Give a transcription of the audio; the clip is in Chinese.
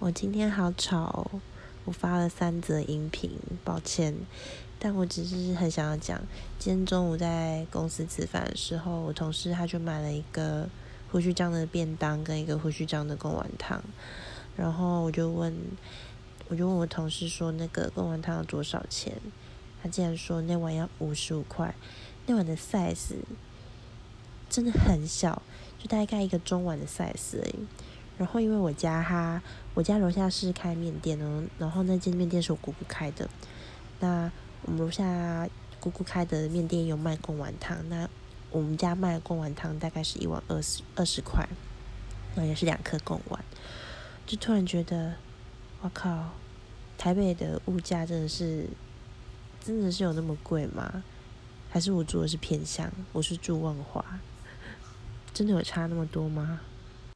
我今天好吵，我发了三则音频，抱歉。但我只是很想要讲，今天中午在公司吃饭的时候，我同事他就买了一个胡须章的便当跟一个胡须章的贡丸汤，然后我就问，我就问我同事说那个贡丸汤要多少钱？他竟然说那碗要五十五块，那碗的 size 真的很小，就大概一个中碗的 size 而已。然后因为我家哈，我家楼下是开面店的，然后那间面店是我姑姑开的。那我们楼下姑姑开的面店有卖贡丸汤，那我们家卖贡丸汤大概是一碗二十二十块，那也是两颗贡丸。就突然觉得，我靠，台北的物价真的是，真的是有那么贵吗？还是我住的是偏乡？我是住万华，真的有差那么多吗？